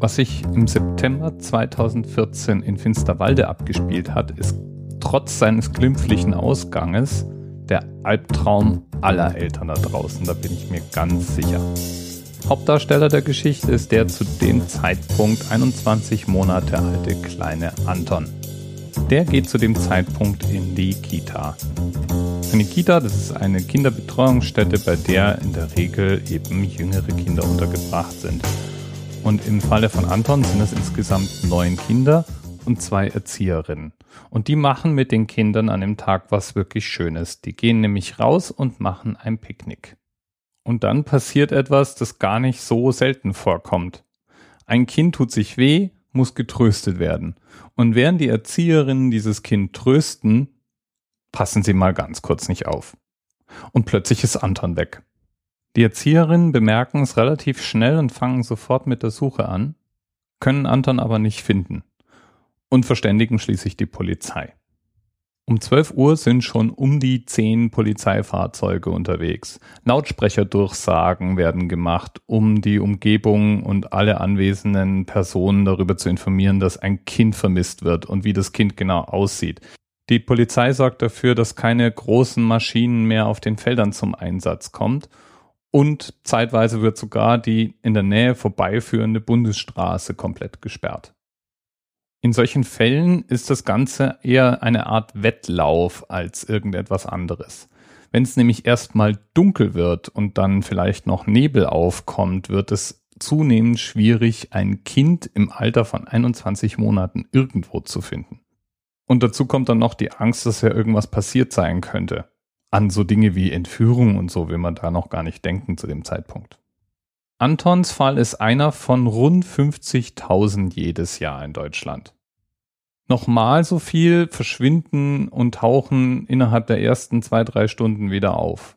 Was sich im September 2014 in Finsterwalde abgespielt hat, ist trotz seines glimpflichen Ausganges der Albtraum aller Eltern da draußen, da bin ich mir ganz sicher. Hauptdarsteller der Geschichte ist der zu dem Zeitpunkt 21 Monate alte kleine Anton. Der geht zu dem Zeitpunkt in die Kita. Eine Kita, das ist eine Kinderbetreuungsstätte, bei der in der Regel eben jüngere Kinder untergebracht sind. Und im Falle von Anton sind es insgesamt neun Kinder und zwei Erzieherinnen. Und die machen mit den Kindern an dem Tag was wirklich Schönes. Die gehen nämlich raus und machen ein Picknick. Und dann passiert etwas, das gar nicht so selten vorkommt. Ein Kind tut sich weh, muss getröstet werden. Und während die Erzieherinnen dieses Kind trösten, passen sie mal ganz kurz nicht auf. Und plötzlich ist Anton weg. Die Erzieherinnen bemerken es relativ schnell und fangen sofort mit der Suche an, können Anton aber nicht finden und verständigen schließlich die Polizei. Um 12 Uhr sind schon um die 10 Polizeifahrzeuge unterwegs. Lautsprecherdurchsagen werden gemacht, um die Umgebung und alle anwesenden Personen darüber zu informieren, dass ein Kind vermisst wird und wie das Kind genau aussieht. Die Polizei sorgt dafür, dass keine großen Maschinen mehr auf den Feldern zum Einsatz kommt und zeitweise wird sogar die in der Nähe vorbeiführende Bundesstraße komplett gesperrt. In solchen Fällen ist das Ganze eher eine Art Wettlauf als irgendetwas anderes. Wenn es nämlich erstmal dunkel wird und dann vielleicht noch Nebel aufkommt, wird es zunehmend schwierig, ein Kind im Alter von 21 Monaten irgendwo zu finden. Und dazu kommt dann noch die Angst, dass ja irgendwas passiert sein könnte. An so Dinge wie Entführung und so will man da noch gar nicht denken zu dem Zeitpunkt. Antons Fall ist einer von rund 50.000 jedes Jahr in Deutschland. Nochmal so viel verschwinden und tauchen innerhalb der ersten zwei, drei Stunden wieder auf.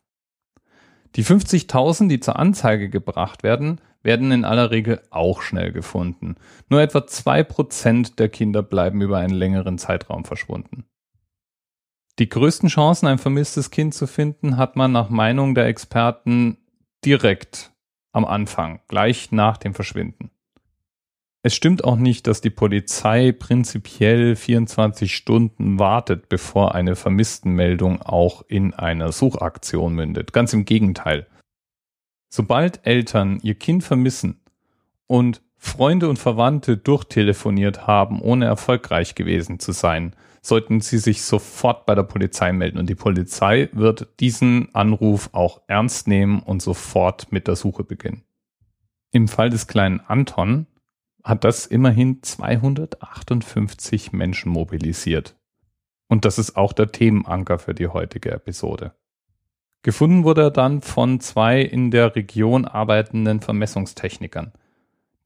Die 50.000, die zur Anzeige gebracht werden, werden in aller Regel auch schnell gefunden. Nur etwa zwei Prozent der Kinder bleiben über einen längeren Zeitraum verschwunden. Die größten Chancen, ein vermisstes Kind zu finden, hat man nach Meinung der Experten direkt am Anfang, gleich nach dem Verschwinden. Es stimmt auch nicht, dass die Polizei prinzipiell 24 Stunden wartet, bevor eine Vermisstenmeldung auch in einer Suchaktion mündet. Ganz im Gegenteil. Sobald Eltern ihr Kind vermissen und Freunde und Verwandte durchtelefoniert haben, ohne erfolgreich gewesen zu sein, sollten sie sich sofort bei der Polizei melden und die Polizei wird diesen Anruf auch ernst nehmen und sofort mit der Suche beginnen. Im Fall des kleinen Anton hat das immerhin 258 Menschen mobilisiert. Und das ist auch der Themenanker für die heutige Episode. Gefunden wurde er dann von zwei in der Region arbeitenden Vermessungstechnikern.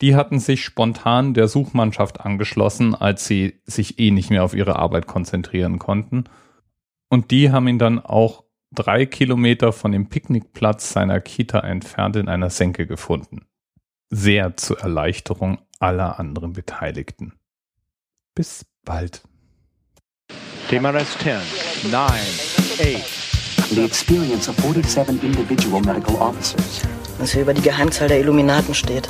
Die hatten sich spontan der Suchmannschaft angeschlossen, als sie sich eh nicht mehr auf ihre Arbeit konzentrieren konnten. Und die haben ihn dann auch drei Kilometer von dem Picknickplatz seiner Kita entfernt in einer Senke gefunden. Sehr zur Erleichterung aller anderen Beteiligten. Bis bald. TMRS 10, 9, 8. The experience of 47 individual medical officers. Was hier über die Geheimzahl der Illuminaten steht.